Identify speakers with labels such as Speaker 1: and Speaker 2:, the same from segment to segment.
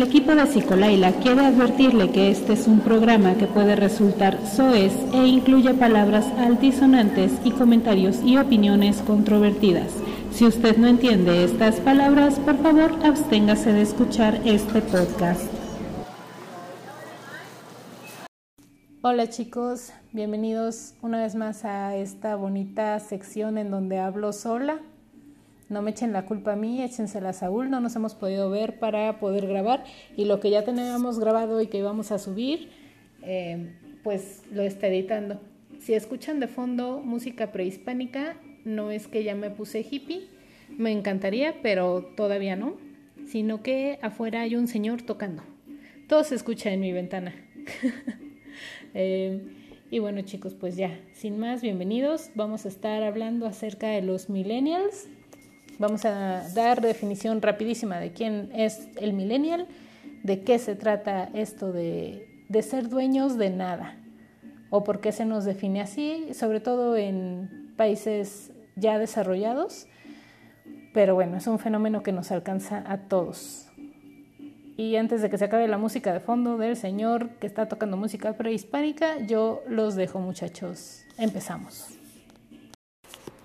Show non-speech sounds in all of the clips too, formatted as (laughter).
Speaker 1: El equipo de Psicolaila quiere advertirle que este es un programa que puede resultar soez e incluye palabras altisonantes y comentarios y opiniones controvertidas. Si usted no entiende estas palabras, por favor absténgase de escuchar este podcast. Hola chicos, bienvenidos una vez más a esta bonita sección en donde hablo sola. No me echen la culpa a mí, échensela a Saúl, no nos hemos podido ver para poder grabar y lo que ya teníamos grabado y que íbamos a subir, eh, pues lo está editando. Si escuchan de fondo música prehispánica, no es que ya me puse hippie, me encantaría, pero todavía no, sino que afuera hay un señor tocando. Todo se escucha en mi ventana. (laughs) Eh, y bueno chicos, pues ya, sin más, bienvenidos. Vamos a estar hablando acerca de los millennials. Vamos a dar definición rapidísima de quién es el millennial, de qué se trata esto de, de ser dueños de nada o por qué se nos define así, sobre todo en países ya desarrollados. Pero bueno, es un fenómeno que nos alcanza a todos. Y antes de que se acabe la música de fondo del señor que está tocando música prehispánica, yo los dejo muchachos. Empezamos.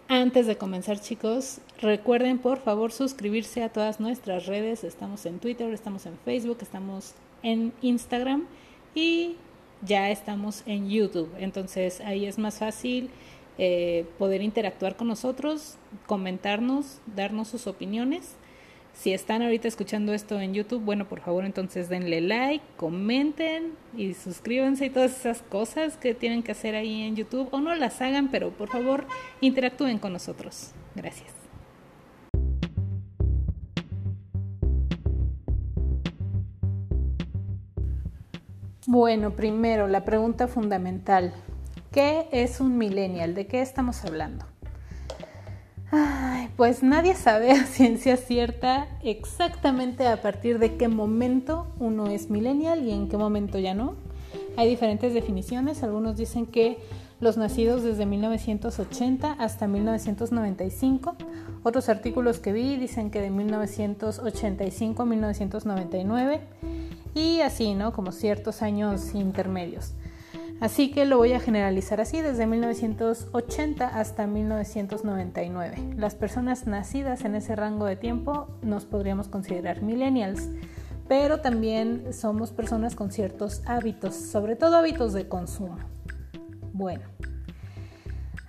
Speaker 1: Antes de comenzar chicos, recuerden por favor suscribirse a todas nuestras redes. Estamos en Twitter, estamos en Facebook, estamos en Instagram y ya estamos en YouTube. Entonces ahí es más fácil eh, poder interactuar con nosotros, comentarnos, darnos sus opiniones si están ahorita escuchando esto en YouTube, bueno, por favor entonces denle like, comenten y suscríbanse y todas esas cosas que tienen que hacer ahí en YouTube o no las hagan, pero por favor interactúen con nosotros. Gracias. Bueno, primero, la pregunta fundamental. ¿Qué es un millennial? ¿De qué estamos hablando? Ay, pues nadie sabe (laughs) a ciencia cierta exactamente a partir de qué momento uno es millennial y en qué momento ya no. Hay diferentes definiciones. Algunos dicen que los nacidos desde 1980 hasta 1995. Otros artículos que vi dicen que de 1985 a 1999. Y así, ¿no? Como ciertos años intermedios. Así que lo voy a generalizar así desde 1980 hasta 1999. Las personas nacidas en ese rango de tiempo nos podríamos considerar millennials, pero también somos personas con ciertos hábitos, sobre todo hábitos de consumo. Bueno,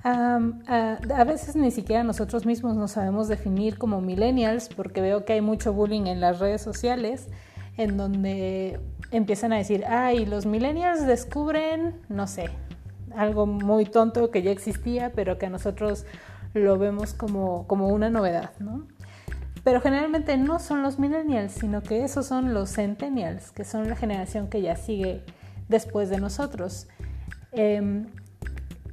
Speaker 1: a, veces ni siquiera nosotros mismos nos sabemos definir como millennials porque veo que hay mucho bullying en las redes sociales en donde empiezan a decir, ay, los millennials descubren, no sé, algo muy tonto que ya existía, pero que nosotros lo vemos como, como una novedad, ¿no? Pero generalmente no son los millennials, sino que esos son los centennials, que son la generación que ya sigue después de nosotros. Em,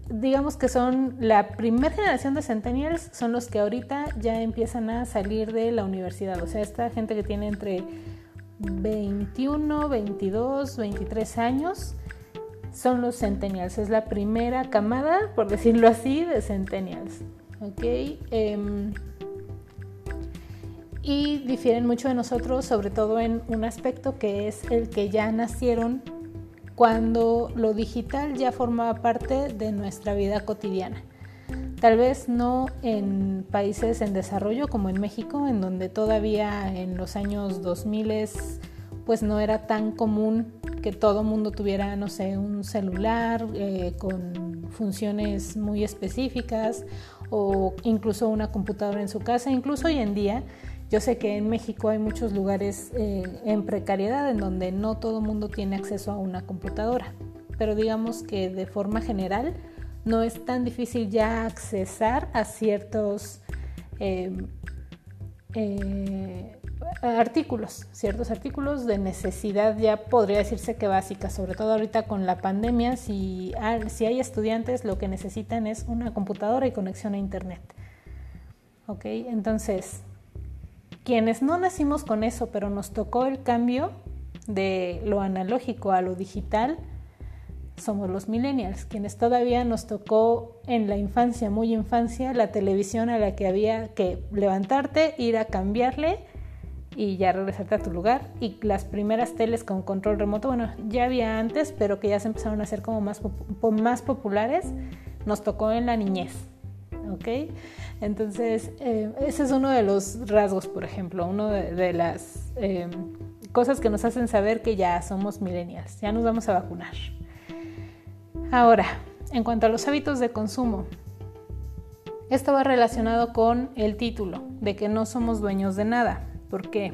Speaker 1: digamos que son la primera generación de centennials, son los que ahorita ya empiezan a salir de la universidad, o sea, esta gente que tiene entre 21, 22, 23 años son los centennials. Es la primera camada, por decirlo así, de centennials. Em, y difieren mucho de nosotros, sobre todo en un aspecto que es el que ya nacieron cuando lo digital ya formaba parte de nuestra vida cotidiana. Tal vez no en países en desarrollo como en México, en donde todavía en los años 2000 pues no era tan común que todo mundo tuviera, no sé, un celular eh, con funciones muy específicas o incluso una computadora en su casa. Incluso hoy en día, yo sé que en México hay muchos lugares eh, en precariedad en donde no todo mundo tiene acceso a una computadora, pero digamos que de forma general, no es tan difícil ya accesar a ciertos eh, eh, artículos, ciertos artículos de necesidad ya podría decirse que básica, sobre todo ahorita con la pandemia, si, si hay estudiantes lo que necesitan es una computadora y conexión a internet. ¿Ok? Entonces, quienes no nacimos con eso, pero nos tocó el cambio de lo analógico a lo digital, somos los millennials, quienes todavía nos tocó en la infancia, muy infancia, la televisión a la que había que levantarte, ir a cambiarle y ya regresarte a tu lugar. Y las primeras teles con control remoto, bueno, ya había antes, pero que ya se empezaron a hacer como más, más populares, nos tocó en la niñez. ¿Ok? Entonces, eh, ese es uno de los rasgos, por ejemplo, uno de, las eh, cosas que nos hacen saber que ya somos millennials, ya nos vamos a vacunar. Ahora, en cuanto a los hábitos de consumo, esto va relacionado con el título de que no somos dueños de nada. ¿Por qué?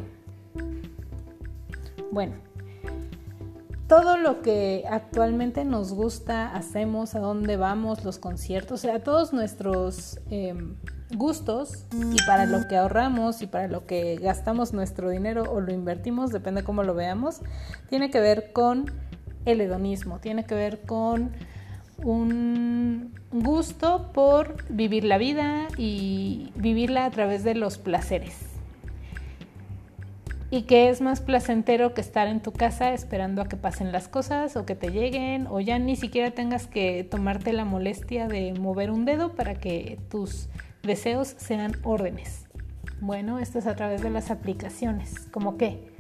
Speaker 1: Bueno, todo lo que actualmente nos gusta, hacemos, a dónde vamos, los conciertos, o sea, todos nuestros em, gustos y para lo que ahorramos y para lo que gastamos nuestro dinero o lo invertimos, depende cómo lo veamos, tiene que ver con el hedonismo, tiene que ver con un gusto por vivir la vida y vivirla a través de los placeres y que es más placentero que estar en tu casa esperando a que pasen las cosas o que te lleguen o ya ni siquiera tengas que tomarte la molestia de mover un dedo para que tus deseos sean órdenes. Bueno, esto es a través de las aplicaciones. ¿Cómo qué?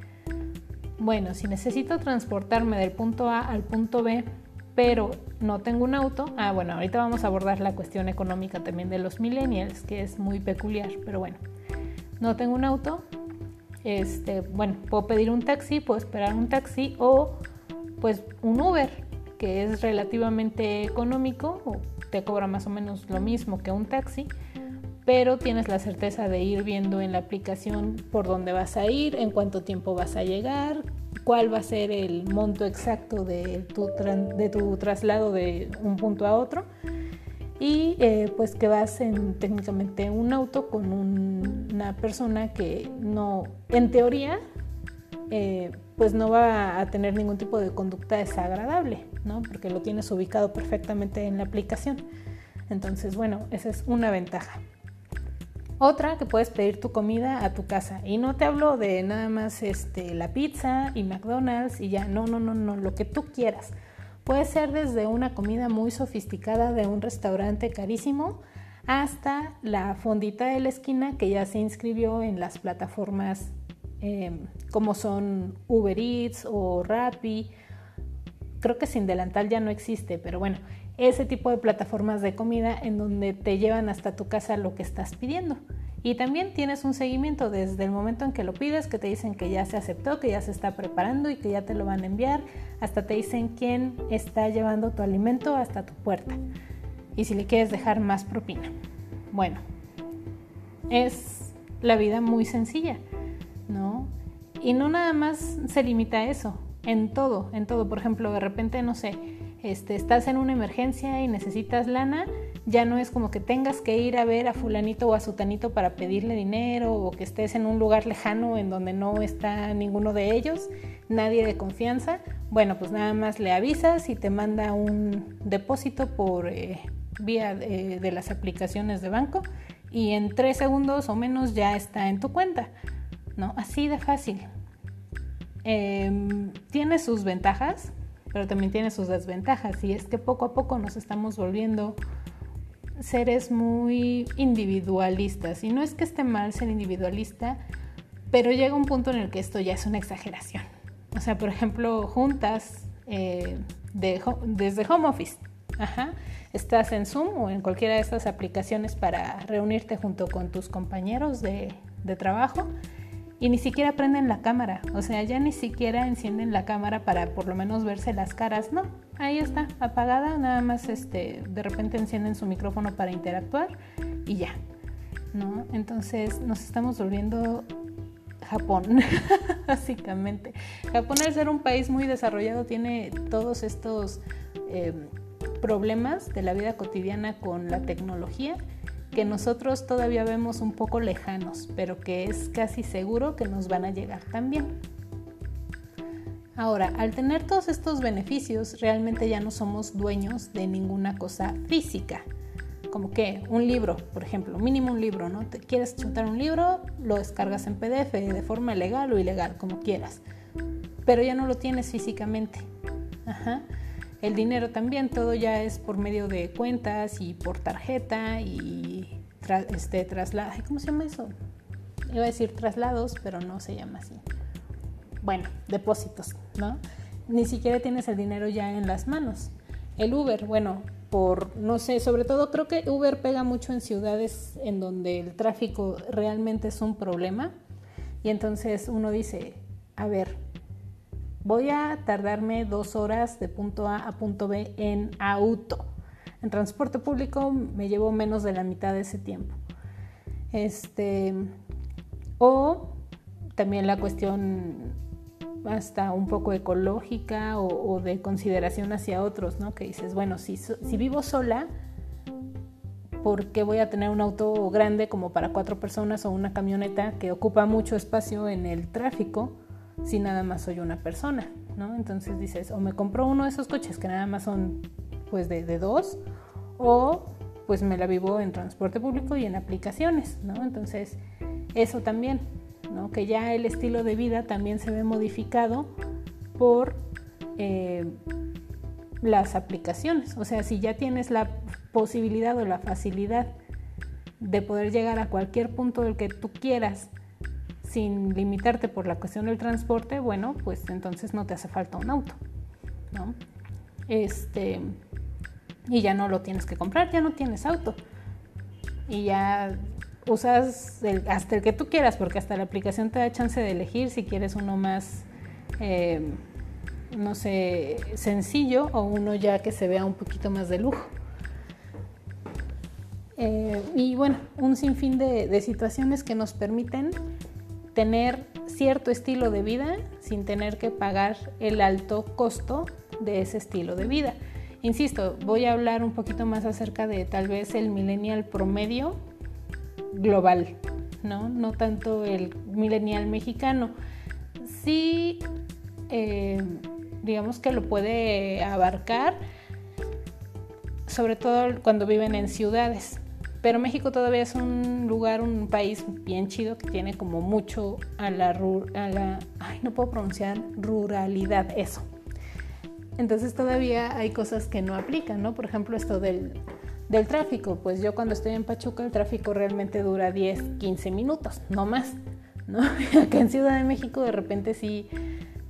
Speaker 1: Bueno, si necesito transportarme del punto A al punto B, pero no tengo un auto, ah, bueno, ahorita vamos a abordar la cuestión económica también de los millennials, que es muy peculiar, pero bueno, no tengo un auto, este, bueno, puedo pedir un taxi, puedo esperar un taxi o pues un Uber, que es relativamente económico o te cobra más o menos lo mismo que un taxi, pero tienes la certeza de ir viendo en la aplicación por dónde vas a ir, en cuánto tiempo vas a llegar, cuál va a ser el monto exacto de tu, de tu traslado de un punto a otro y eh, pues que vas en técnicamente un auto con una persona que no, en teoría, eh, pues no va a tener ningún tipo de conducta desagradable, ¿no? Porque lo tienes ubicado perfectamente en la aplicación. Entonces, bueno, esa es una ventaja. Otra, que puedes pedir tu comida a tu casa. Y no te hablo de nada más este, la pizza y McDonald's y ya, no, no, no, no, lo que tú quieras. Puede ser desde una comida muy sofisticada de un restaurante carísimo hasta la fondita de la esquina que ya se inscribió en las plataformas em, como son Uber Eats o Rappi. Creo que sin delantal ya no existe, pero bueno, ese tipo de plataformas de comida en donde te llevan hasta tu casa lo que estás pidiendo. Y también tienes un seguimiento desde el momento en que lo pides, que te dicen que ya se aceptó, que ya se está preparando y que ya te lo van a enviar, hasta te dicen quién está llevando tu alimento hasta tu puerta. Y si le quieres dejar más propina. Bueno, es la vida muy sencilla, ¿no? Y no nada más se limita a eso, en todo, en todo. Por ejemplo, de repente, no sé, este, estás en una emergencia y necesitas lana ya no es como que tengas que ir a ver a fulanito o a sutanito para pedirle dinero o que estés en un lugar lejano en donde no está ninguno de ellos, nadie de confianza. Bueno, pues nada más le avisas y te manda un depósito por eh, vía de, las aplicaciones de banco y en tres segundos o menos ya está en tu cuenta. ¿no? Así de fácil. Em, tiene sus ventajas, pero también tiene sus desventajas y es que poco a poco nos estamos volviendo seres muy individualistas. Y no es que esté mal ser individualista, pero llega un punto en el que esto ya es una exageración. O sea, por ejemplo, juntas eh, desde home office. Estás en Zoom o en cualquiera de estas aplicaciones para reunirte junto con tus compañeros de, de trabajo y ni siquiera prenden la cámara, o sea, ya ni siquiera encienden la cámara para por lo menos verse las caras, no, ahí está, apagada, nada más este, de repente encienden su micrófono para interactuar y ya, ¿no? Entonces nos estamos volviendo Japón, (laughs) básicamente. Japón al ser un país muy desarrollado tiene todos estos eh, problemas de la vida cotidiana con la tecnología que nosotros todavía vemos un poco lejanos, pero que es casi seguro que nos van a llegar también. Ahora, al tener todos estos beneficios, realmente ya no somos dueños de ninguna cosa física. Como que un libro, por ejemplo, mínimo un libro, ¿no? Te quieres chutar un libro, lo descargas en PDF de forma legal o ilegal, como quieras. Pero ya no lo tienes físicamente. Ajá. El dinero también, todo ya es por medio de cuentas y por tarjeta y este, traslado. ¿Cómo se llama eso? iba a decir traslados, pero no se llama así. Bueno, depósitos, ¿no? Ni siquiera tienes el dinero ya en las manos. El Uber, bueno, por, no sé, sobre todo creo que Uber pega mucho en ciudades en donde el tráfico realmente es un problema. Y entonces uno dice, a ver, voy a tardarme dos horas de punto A a punto B en auto. En transporte público me llevo menos de la mitad de ese tiempo. Este, o también la cuestión hasta un poco ecológica o, de consideración hacia otros, ¿no? Que dices, bueno, si, si vivo sola, ¿por qué voy a tener un auto grande como para cuatro personas o una camioneta que ocupa mucho espacio en el tráfico si nada más soy una persona, ¿no? Entonces dices, o me compro uno de esos coches que nada más son pues de, dos, o pues me la vivo en transporte público y en aplicaciones, ¿no? Entonces, eso también, que ya el estilo de vida también se ve modificado por eh, las aplicaciones. O sea, si ya tienes la posibilidad o la facilidad de poder llegar a cualquier punto del que tú quieras sin limitarte por la cuestión del transporte, bueno, pues entonces no te hace falta un auto, Este, y ya no lo tienes que comprar, ya no tienes auto. Y ya usas hasta el que tú quieras, porque hasta la aplicación te da chance de elegir si quieres uno más, eh, no sé, sencillo o uno ya que se vea un poquito más de lujo. Eh, y bueno, un sinfín de, de situaciones que nos permiten tener cierto estilo de vida sin tener que pagar el alto costo de ese estilo de vida. Insisto, voy a hablar un poquito más acerca de tal vez el millennial promedio global, ¿no? No tanto el millennial mexicano. Sí, eh, digamos que lo puede abarcar, sobre todo cuando viven en ciudades. Pero México todavía es un lugar, un país bien chido que tiene como mucho a la, a la ay, no puedo pronunciar ruralidad, eso. Entonces todavía hay cosas que no aplican, ¿no? Por ejemplo, esto del del tráfico, pues yo cuando estoy en Pachuca el tráfico realmente dura 10, 15 minutos, no más. ¿no? (laughs) Acá en Ciudad de México de repente sí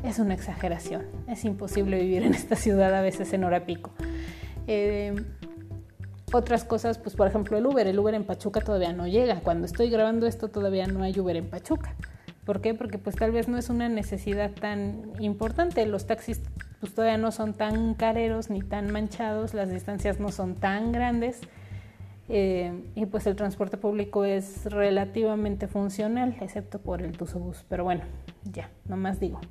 Speaker 1: es una exageración. Es imposible vivir en esta ciudad a veces en hora pico. Eh, otras cosas, pues por ejemplo el Uber. El Uber en Pachuca todavía no llega. Cuando estoy grabando esto todavía no hay Uber en Pachuca. ¿Por qué? Porque pues tal vez no es una necesidad tan importante. Los taxis pues todavía no son tan careros ni tan manchados, las distancias no son tan grandes eh, y pues el transporte público es relativamente funcional, excepto por el Tusobús. Pero bueno, ya, no más digo.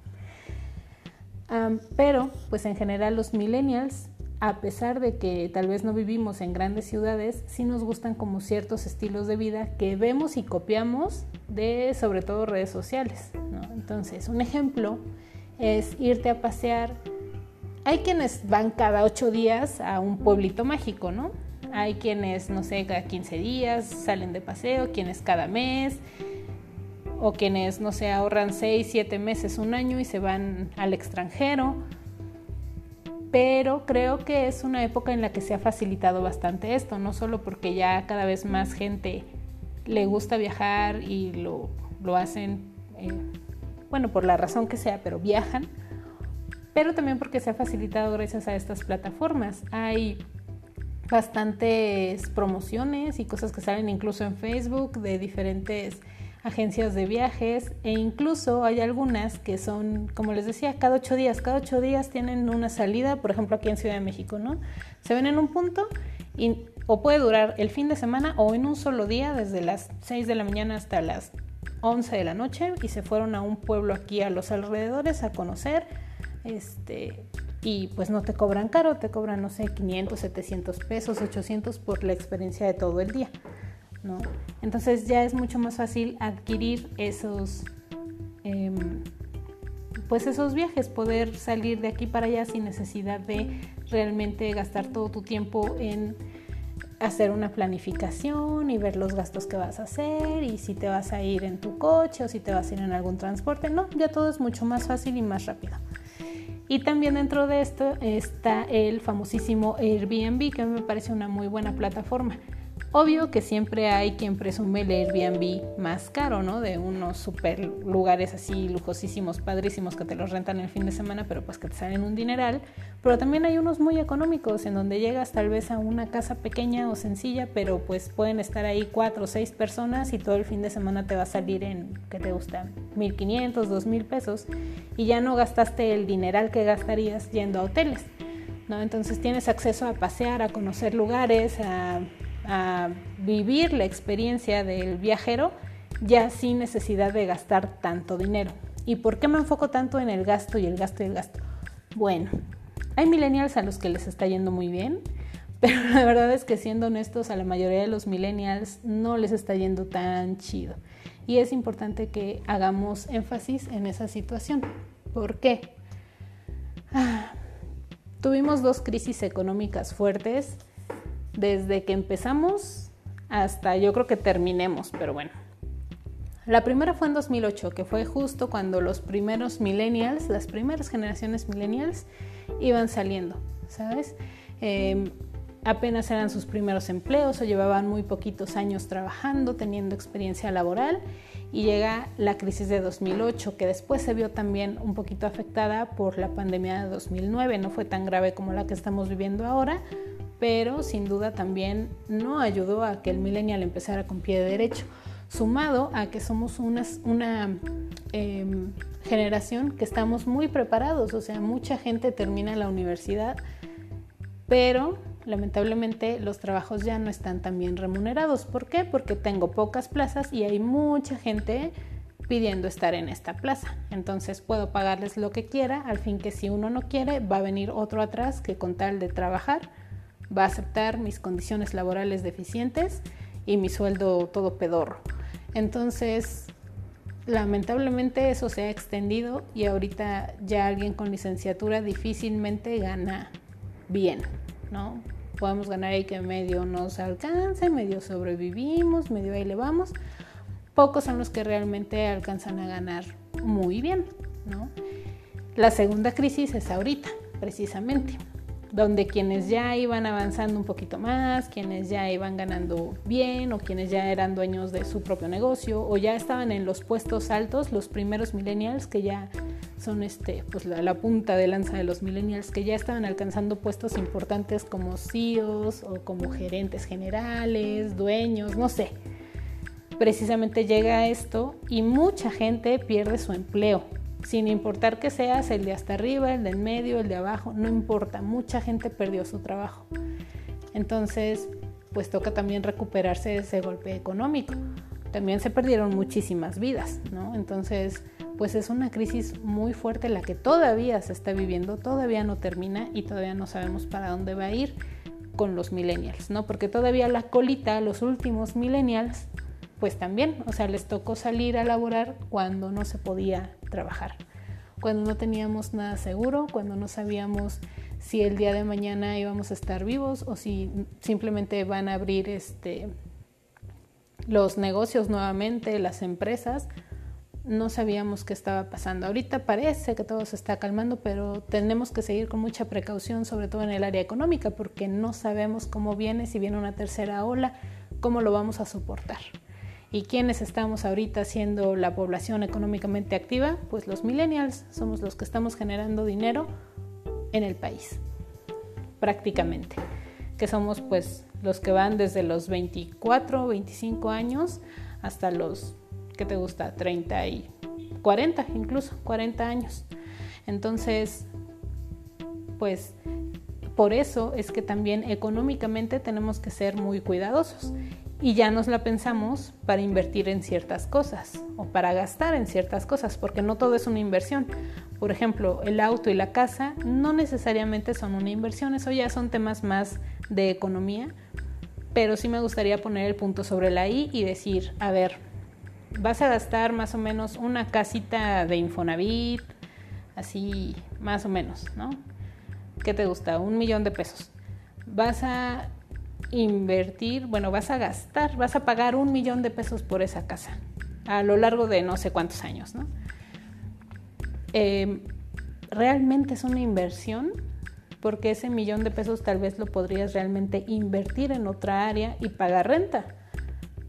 Speaker 1: pero pues en general los millennials, a pesar de que tal vez no vivimos en grandes ciudades, sí nos gustan como ciertos estilos de vida que vemos y copiamos de sobre todo redes sociales. Entonces, un ejemplo es irte a pasear hay quienes van cada ocho días a un pueblito mágico, ¿no? Hay quienes, no sé, cada 15 días salen de paseo, quienes cada mes, o quienes, no sé, ahorran seis, siete meses, un año y se van al extranjero. Pero creo que es una época en la que se ha facilitado bastante esto, no solo porque ya cada vez más gente le gusta viajar y lo, hacen, eh, bueno, por la razón que sea, pero viajan pero también porque se ha facilitado gracias a estas plataformas. Hay bastantes promociones y cosas que salen incluso en Facebook de diferentes agencias de viajes e incluso hay algunas que son, como les decía, cada ocho días, cada ocho días tienen una salida, por ejemplo aquí en Ciudad de México, ¿no? Se ven en un punto y o puede durar el fin de semana o en un solo día, desde las 6 de la mañana hasta las 11 de la noche y se fueron a un pueblo aquí a los alrededores a conocer, este, y pues no te cobran caro, te cobran, no sé, 500, 700 pesos, 800 por la experiencia de todo el día, ¿no? Entonces ya es mucho más fácil adquirir esos, em, pues esos viajes, poder salir de aquí para allá sin necesidad de realmente gastar todo tu tiempo en hacer una planificación y ver los gastos que vas a hacer y si te vas a ir en tu coche o si te vas a ir en algún transporte. No, ya todo es mucho más fácil y más rápido. Y también dentro de esto está el famosísimo Airbnb, que me parece una muy buena plataforma. Obvio que siempre hay quien presume el Airbnb más caro, ¿no? De unos super lugares así lujosísimos, padrísimos que te los rentan el fin de semana, pero pues que te salen un dineral. Pero también hay unos muy económicos en donde llegas tal vez a una casa pequeña o sencilla, pero pues pueden estar ahí cuatro o seis personas y todo el fin de semana te va a salir en, ¿qué te gusta? 1500, 2000 pesos y ya no gastaste el dineral que gastarías yendo a hoteles, ¿no? Entonces tienes acceso a pasear, a conocer lugares, a a vivir la experiencia del viajero ya sin necesidad de gastar tanto dinero. ¿Y por qué me enfoco tanto en el gasto y el gasto y el gasto? Bueno, hay millennials a los que les está yendo muy bien, (laughs) pero la verdad es que siendo honestos, a la mayoría de los millennials no les está yendo tan chido. Y es importante que hagamos énfasis en esa situación. ¿Por qué? Ah, tuvimos dos crisis económicas fuertes desde que empezamos hasta yo creo que terminemos, pero bueno. La primera fue en 2008, que fue justo cuando los primeros millennials, las primeras generaciones millennials, iban saliendo, ¿sabes? Em, apenas eran sus primeros empleos o llevaban muy poquitos años trabajando, teniendo experiencia laboral y llega la crisis de 2008 que después se vio también un poquito afectada por la pandemia de 2009, no fue tan grave como la que estamos viviendo ahora, pero sin duda también no ayudó a que el millennial empezara con pie de derecho, sumado a que somos una, em, generación que estamos muy preparados, o sea, mucha gente termina la universidad, pero lamentablemente los trabajos ya no están tan bien remunerados. ¿Por qué? Porque tengo pocas plazas y hay mucha gente pidiendo estar en esta plaza. Entonces puedo pagarles lo que quiera, al fin que si uno no quiere, va a venir otro atrás que con tal de trabajar va a aceptar mis condiciones laborales deficientes y mi sueldo todo pedorro. Entonces, lamentablemente eso se ha extendido y ahorita ya alguien con licenciatura difícilmente gana bien, ¿no? Podemos ganar ahí que medio nos alcance, medio sobrevivimos, medio ahí le vamos. Pocos son los que realmente alcanzan a ganar muy bien, ¿no? La segunda crisis es ahorita, precisamente donde quienes ya iban avanzando un poquito más, quienes ya iban ganando bien o quienes ya eran dueños de su propio negocio o ya estaban en los puestos altos, los primeros millennials que ya son este, pues la, punta de lanza de los millennials que ya estaban alcanzando puestos importantes como CEOs o como gerentes generales, dueños, no sé. Precisamente llega esto y mucha gente pierde su empleo sin importar que seas el de hasta arriba, el del medio, el de abajo, no importa, mucha gente perdió su trabajo. Entonces, pues toca también recuperarse de ese golpe económico. También se perdieron muchísimas vidas, ¿no? Entonces, pues es una crisis muy fuerte la que todavía se está viviendo, todavía no termina y todavía no sabemos para dónde va a ir con los millennials, ¿no? Porque todavía la colita, los últimos millennials, pues también, o sea, les tocó salir a laborar cuando no se podía trabajar, cuando no teníamos nada seguro, cuando no sabíamos si el día de mañana íbamos a estar vivos o si simplemente van a abrir este los negocios nuevamente, las empresas, no sabíamos qué estaba pasando. Ahorita parece que todo se está calmando, pero tenemos que seguir con mucha precaución, sobre todo en el área económica, porque no sabemos cómo viene, si viene una tercera ola, cómo lo vamos a soportar. ¿Y quiénes estamos ahorita siendo la población económicamente activa? Pues los millennials somos los que estamos generando dinero en el país, prácticamente. Que somos pues los que van desde los 24, 25 años hasta los, ¿qué te gusta? 30 y 40, incluso 40 años. Entonces, pues por eso es que también económicamente tenemos que ser muy cuidadosos y ya nos la pensamos para invertir en ciertas cosas o para gastar en ciertas cosas, porque no todo es una inversión. Por ejemplo, el auto y la casa no necesariamente son una inversión, eso ya son temas más de economía, pero sí me gustaría poner el punto sobre la I y decir, a ver, vas a gastar más o menos una casita de Infonavit, así más o menos, ¿no? ¿Qué te gusta? Un millón de pesos. Vas a invertir, bueno, vas a gastar, vas a pagar un millón de pesos por esa casa a lo largo de no sé cuántos años, ¿no? Em, ¿Realmente es una inversión? porque ese millón de pesos tal vez lo podrías realmente invertir en otra área y pagar renta.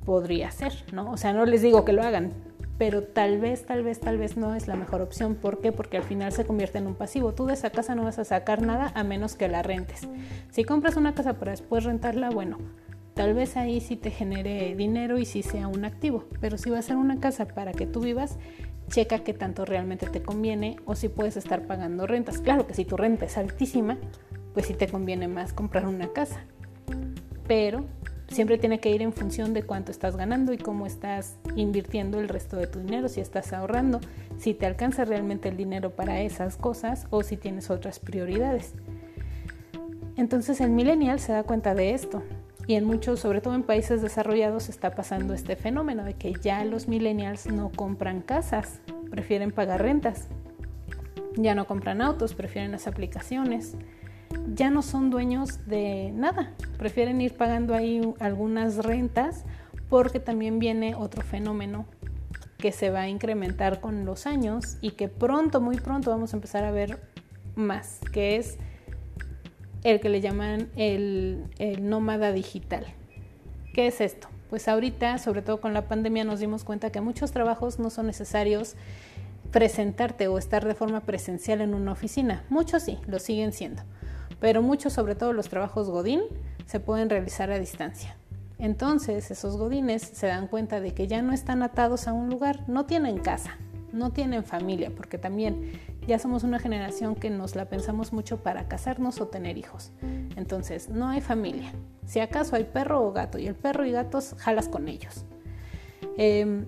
Speaker 1: Podría ser, ¿no? O sea, no les digo que lo hagan, pero tal vez, tal vez, tal vez no es la mejor opción. ¿Por qué? Porque al final se convierte en un pasivo. Tú de esa casa no vas a sacar nada a menos que la rentes. Si compras una casa para después rentarla, bueno, tal vez ahí sí te genere dinero y sí sea un activo. Pero si va a ser una casa para que tú vivas, checa qué tanto realmente te conviene o si puedes estar pagando rentas. Claro que si tu renta es altísima, pues sí te conviene más comprar una casa. Pero siempre tiene que ir en función de cuánto estás ganando y cómo estás invirtiendo el resto de tu dinero, si estás ahorrando, si te alcanza realmente el dinero para esas cosas o si tienes otras prioridades. Entonces el millennial se da cuenta de esto y en muchos, sobre todo en países desarrollados, está pasando este fenómeno de que ya los millennials no compran casas, prefieren pagar rentas. Ya no compran autos, prefieren las aplicaciones. Ya no son dueños de nada, prefieren ir pagando ahí algunas rentas porque también viene otro fenómeno que se va a incrementar con los años y que pronto, muy pronto vamos a empezar a ver más, que es el que le llaman el, nómada digital. ¿Qué es esto? Pues ahorita, sobre todo con la pandemia, nos dimos cuenta que muchos trabajos no son necesarios presentarte o estar de forma presencial en una oficina. Muchos sí, lo siguen siendo, pero muchos, sobre todo los trabajos Godín, se pueden realizar a distancia. Entonces, esos Godines se dan cuenta de que ya no están atados a un lugar, no tienen casa, no tienen familia, porque también ya somos una generación que nos la pensamos mucho para casarnos o tener hijos. Entonces, no hay familia. Si acaso hay perro o gato y el perro y gatos jalas con ellos. Eh,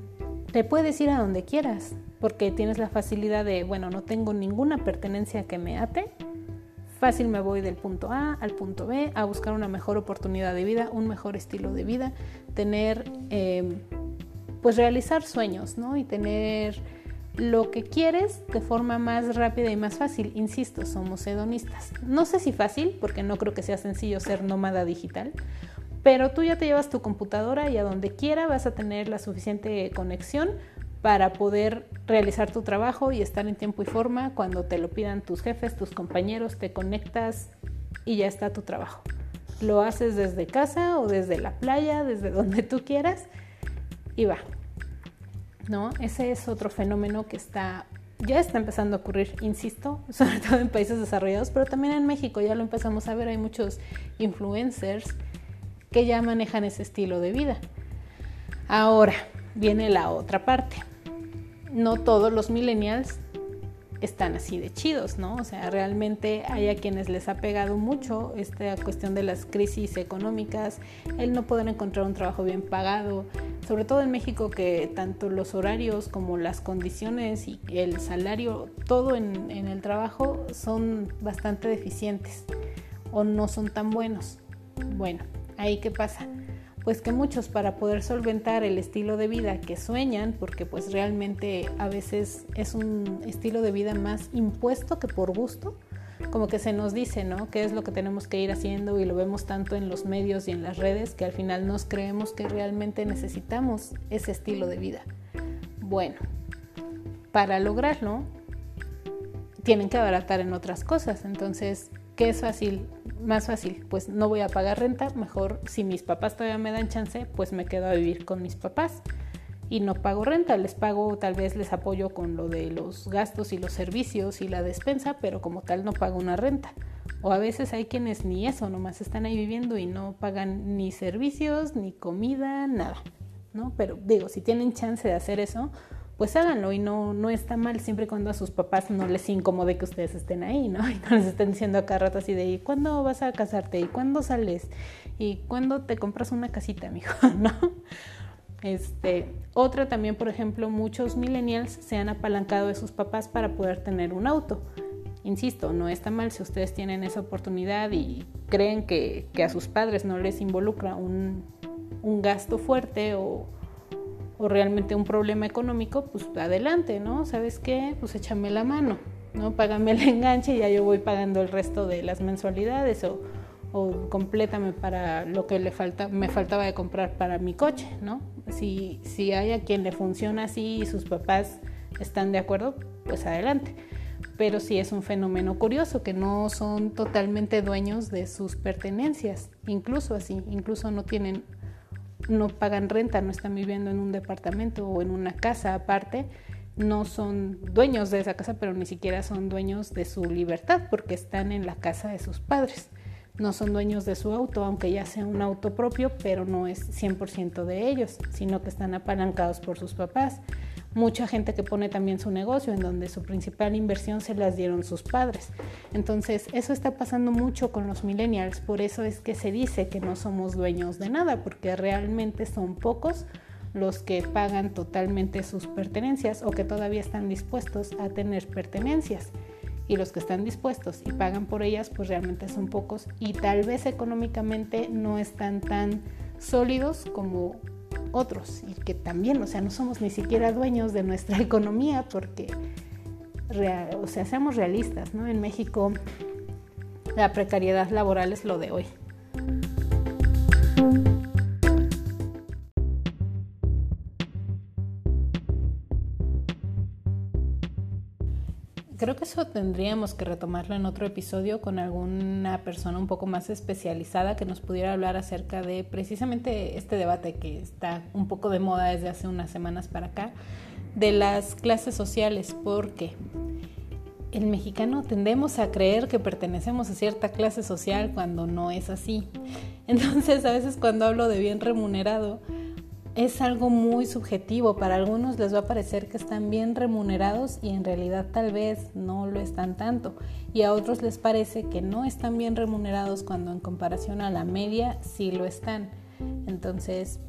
Speaker 1: te puedes ir a donde quieras porque tienes la facilidad de, bueno, no tengo ninguna pertenencia que me ate. Fácil me voy del punto A al punto B a buscar una mejor oportunidad de vida, un mejor estilo de vida, tener, em, pues realizar sueños, ¿no? Y tener lo que quieres de forma más rápida y más fácil. Insisto, somos hedonistas. No sé si fácil, porque no creo que sea sencillo ser nómada digital, pero tú ya te llevas tu computadora y a donde quiera vas a tener la suficiente conexión para poder realizar tu trabajo y estar en tiempo y forma cuando te lo pidan tus jefes, tus compañeros, te conectas y ya está tu trabajo. Lo haces desde casa o desde la playa, desde (laughs) donde tú quieras y va, ¿no? Ese es otro fenómeno que está ya está empezando a ocurrir, insisto, (laughs) sobre todo en países desarrollados, pero también en México ya lo empezamos a ver, hay muchos influencers que ya manejan ese estilo de vida. Ahora viene la otra parte. No todos los millennials están así de chidos, ¿no? O sea, realmente hay a quienes les ha pegado mucho esta cuestión de las crisis económicas, el no poder encontrar un trabajo bien pagado, sobre todo en México que tanto los horarios como las condiciones y el salario, todo en, en el trabajo son bastante deficientes o no son tan buenos. Bueno, ahí qué pasa pues que muchos para poder solventar el estilo de vida que sueñan, porque pues realmente a veces es un estilo de vida más impuesto que por gusto, como que se nos dice, ¿no? ¿Qué es lo que tenemos que ir haciendo? Y lo vemos tanto en los medios y en las redes que al final nos creemos que realmente necesitamos ese estilo de vida. Bueno, para lograrlo, tienen que abaratar en otras cosas. Entonces, ¿qué es fácil? más fácil, pues no voy a pagar renta, mejor si mis papás todavía me dan chance, pues me quedo a vivir con mis papás y no pago renta, les pago, tal vez les apoyo con lo de los gastos y los servicios y la despensa, pero como tal no pago una renta. O a veces hay quienes ni eso, nomás están ahí viviendo y no pagan ni servicios, ni comida, nada, ¿no? Pero digo, si tienen chance de hacer eso, pues háganlo y no, no está mal siempre cuando a sus papás no les incomode que ustedes estén ahí, ¿no? (laughs) Y no les estén diciendo a cada rato así de, ¿y cuándo vas a casarte? ¿Y cuándo sales? ¿Y cuándo te compras una casita, mijo? (laughs) ¿No? Este, otra también, por ejemplo, muchos millennials se han apalancado de sus papás para poder tener un auto. Insisto, no está mal si ustedes tienen esa oportunidad y creen que, que a sus padres no les involucra un, un gasto fuerte o, o realmente un problema económico, pues adelante, ¿no? ¿Sabes qué? Pues échame la mano, ¿no? Págame el enganche y ya yo voy pagando el resto de las mensualidades o, o complétame para lo que le falta, me faltaba de comprar para mi coche, ¿no? Si, si hay a quien le funciona así y sus papás están de acuerdo, pues adelante. pero sí es un fenómeno curioso que no son totalmente dueños de sus pertenencias, incluso así, incluso no tienen, no pagan renta, no están viviendo en un departamento o en una casa aparte, no son dueños de esa casa, pero ni siquiera son dueños de su libertad porque están en la casa de sus padres. No son dueños de su auto, aunque ya sea un auto propio, pero no es 100% de ellos, sino que están apalancados por sus papás mucha gente que pone también su negocio en donde su principal inversión se las dieron sus padres. Entonces, eso está pasando mucho con los millennials, por eso es que se dice que no somos dueños de nada, porque realmente son pocos los que pagan totalmente sus pertenencias o que todavía están dispuestos a tener pertenencias. Y los que están dispuestos y pagan por ellas, pues realmente son pocos y tal vez económicamente no están tan sólidos como otros y que también, o sea, no somos ni siquiera dueños de nuestra (laughs) economía porque, o sea, seamos realistas, ¿no? En México la precariedad laboral es lo de hoy. Creo que eso tendríamos que retomarlo en otro episodio con alguna persona un poco más especializada que nos pudiera hablar acerca de precisamente este debate que está un poco de moda desde hace unas semanas para acá, de las clases sociales, porque el mexicano tendemos a creer que pertenecemos a cierta clase social cuando no es así. Entonces a veces cuando hablo de bien remunerado, es algo muy subjetivo. Para algunos les va a parecer que están bien remunerados y en realidad tal vez no lo están tanto. Y a otros les parece que no están bien remunerados cuando en comparación a la media sí lo están. Entonces,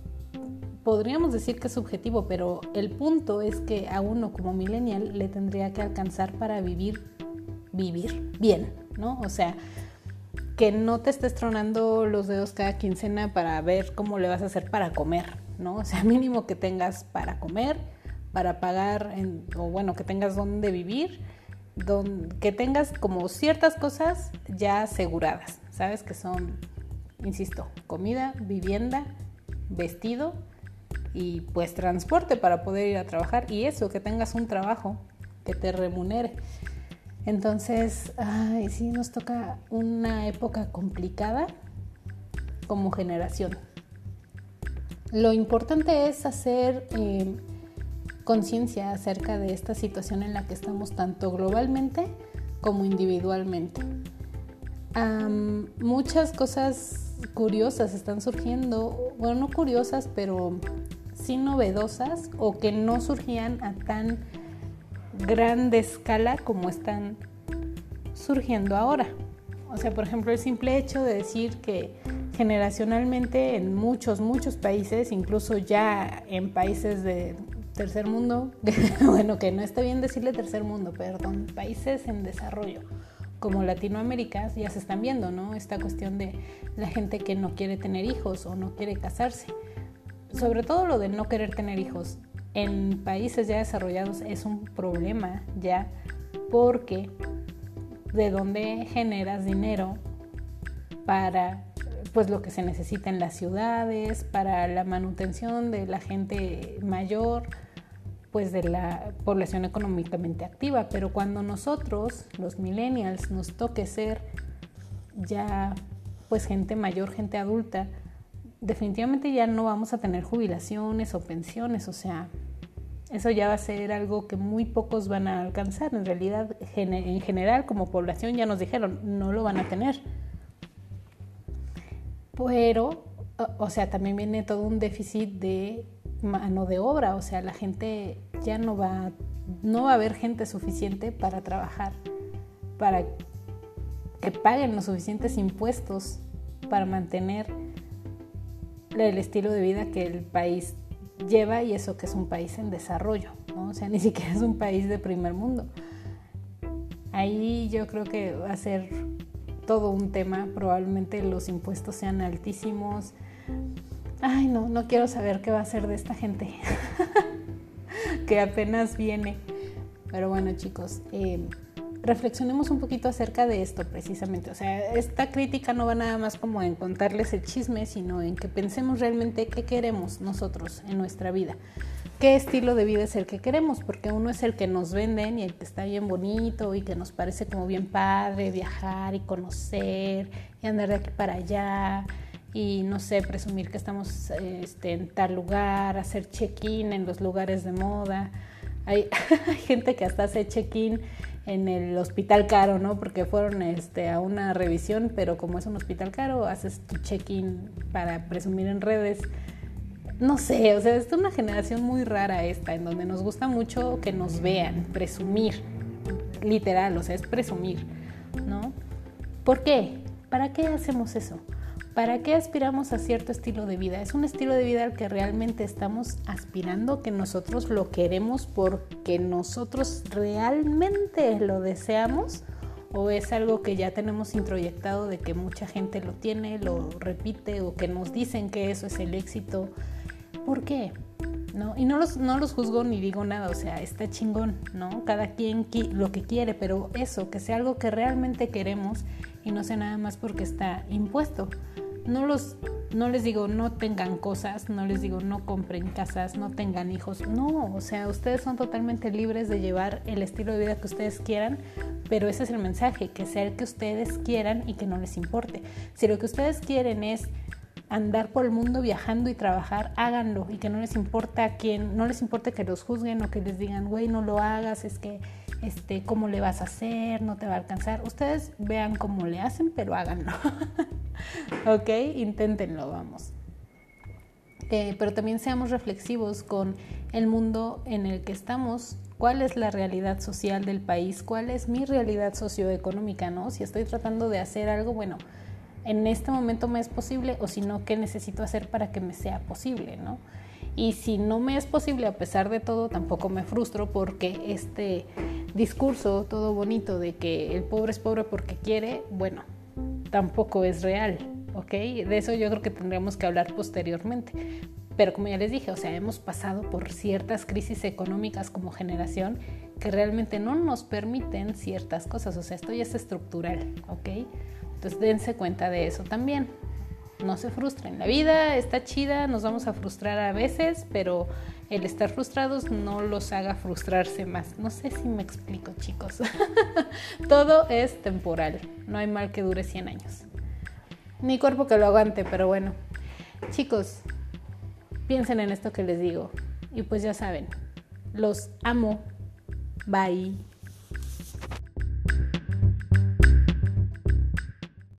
Speaker 1: podríamos decir que es subjetivo, pero el punto es que a uno como millennial le tendría que alcanzar para vivir, vivir bien, ¿no? O sea, que no te estés tronando los dedos cada quincena para ver cómo le vas a hacer para comer, ¿no? O sea, (laughs) mínimo que tengas para comer, para pagar, o bueno, que tengas donde vivir, que tengas como ciertas cosas ya aseguradas, ¿sabes? Que son, insisto, comida, vivienda, vestido y pues transporte para poder ir a trabajar y eso, que tengas un trabajo que te remunere. Entonces, ay, sí, nos toca una época complicada como generación. Lo importante es hacer eh, conciencia acerca de esta situación en la que estamos tanto globalmente como individualmente. muchas cosas curiosas están surgiendo, bueno, no curiosas, pero sí novedosas o que no surgían a tan grande escala como están surgiendo ahora. O sea, por ejemplo, el simple hecho de decir que generacionalmente en muchos, muchos países, incluso ya en países de tercer mundo, (laughs) bueno, que no está bien decirle tercer mundo, perdón, países en desarrollo como Latinoamérica ya se están viendo, ¿no? Esta cuestión de la gente que no quiere tener hijos o no quiere casarse. Sobre todo lo de no querer tener hijos en países ya desarrollados es un problema ya porque de dónde generas dinero para pues lo que se necesita en las ciudades, para la manutención de la gente mayor, pues de la población económicamente activa, pero cuando nosotros, los millennials, nos toque ser ya pues gente mayor, gente adulta, definitivamente ya no vamos a tener jubilaciones o pensiones, o sea, eso ya va a ser algo que muy pocos van a alcanzar. En realidad, en general, como población, ya nos dijeron, no lo van a tener. Pero, o sea, también viene todo un déficit de mano de obra, o sea, la gente ya no va, no va a haber gente suficiente para trabajar, para que paguen los suficientes impuestos para mantener el estilo de vida que el país lleva y eso que es un país en desarrollo, ¿no? o sea, ni siquiera es un país de primer mundo. Ahí yo creo que va a ser todo un tema, probablemente los impuestos sean altísimos. Ay, no, no quiero saber qué va a hacer de esta gente (laughs) que apenas viene. Pero bueno, chicos, eh, reflexionemos un poquito acerca de esto precisamente. O sea, esta crítica no va nada más como en contarles el chisme, sino en que pensemos realmente qué queremos nosotros en nuestra vida. Qué estilo de vida es el que queremos, porque uno es el que nos venden y el que está bien bonito y que nos parece como bien padre viajar y conocer y andar de aquí para allá y no sé, presumir que estamos este, en tal lugar, hacer check-in en los lugares de moda. Hay, (laughs) gente que hasta hace check-in en el hospital caro, ¿no? Porque fueron este, a una revisión, pero como es un hospital caro, haces tu check-in para presumir en redes. No sé, o sea, es una generación muy rara esta, en donde nos gusta mucho que nos vean, presumir, literal, o sea, es presumir, ¿no? ¿Por qué? ¿Para qué hacemos eso? ¿Para qué aspiramos a cierto estilo de vida? ¿Es un estilo de vida al que realmente estamos aspirando, que nosotros lo queremos porque nosotros realmente lo deseamos? ¿O es algo que ya tenemos introyectado de que mucha gente lo tiene, lo repite o que nos dicen que eso es el éxito? ¿Por qué? ¿No? Y no los, no los juzgo ni digo nada, o sea, está chingón, ¿no? Cada quien lo que quiere, pero eso, que sea algo que realmente queremos y no sea nada más porque está impuesto no los no les digo no tengan cosas, no les digo no compren casas, no tengan hijos. No, o sea, ustedes son totalmente libres de llevar el estilo de vida que ustedes quieran, pero ese es el mensaje, que sea el que ustedes quieran y que no les importe. Si lo que ustedes quieren es andar por el mundo viajando y trabajar, háganlo y que no les importa quién, no les importa que los juzguen o que les digan, güey, no lo hagas, es que este, cómo le vas a hacer, no te va a alcanzar. Ustedes vean cómo le hacen, pero háganlo. (laughs) ok, inténtenlo, vamos. Eh, pero también seamos reflexivos con el mundo en el que estamos, cuál es la realidad social del país, cuál es mi realidad socioeconómica, ¿no? Si estoy tratando de hacer algo, bueno, en este momento me es posible o si no, ¿qué necesito hacer para que me sea posible, ¿no? Y si no me es posible, a pesar de todo, tampoco me frustro porque este discurso todo bonito de que el pobre es pobre porque quiere, bueno, tampoco es real, ¿ok? De eso yo creo que tendríamos que hablar posteriormente. Pero como ya les dije, o sea, hemos pasado por ciertas crisis económicas como generación que realmente no nos permiten ciertas cosas, o sea, esto ya es estructural, ¿ok? Entonces dense cuenta de eso también no se frustren. La vida está chida, nos vamos a frustrar a veces, pero el estar frustrados no los haga frustrarse más. No sé si me explico, chicos. (laughs) Todo es temporal, no hay mal que dure 100 años. Ni cuerpo que lo aguante, pero bueno. Chicos, piensen en esto que les digo. Y pues ya saben, los amo. Bye.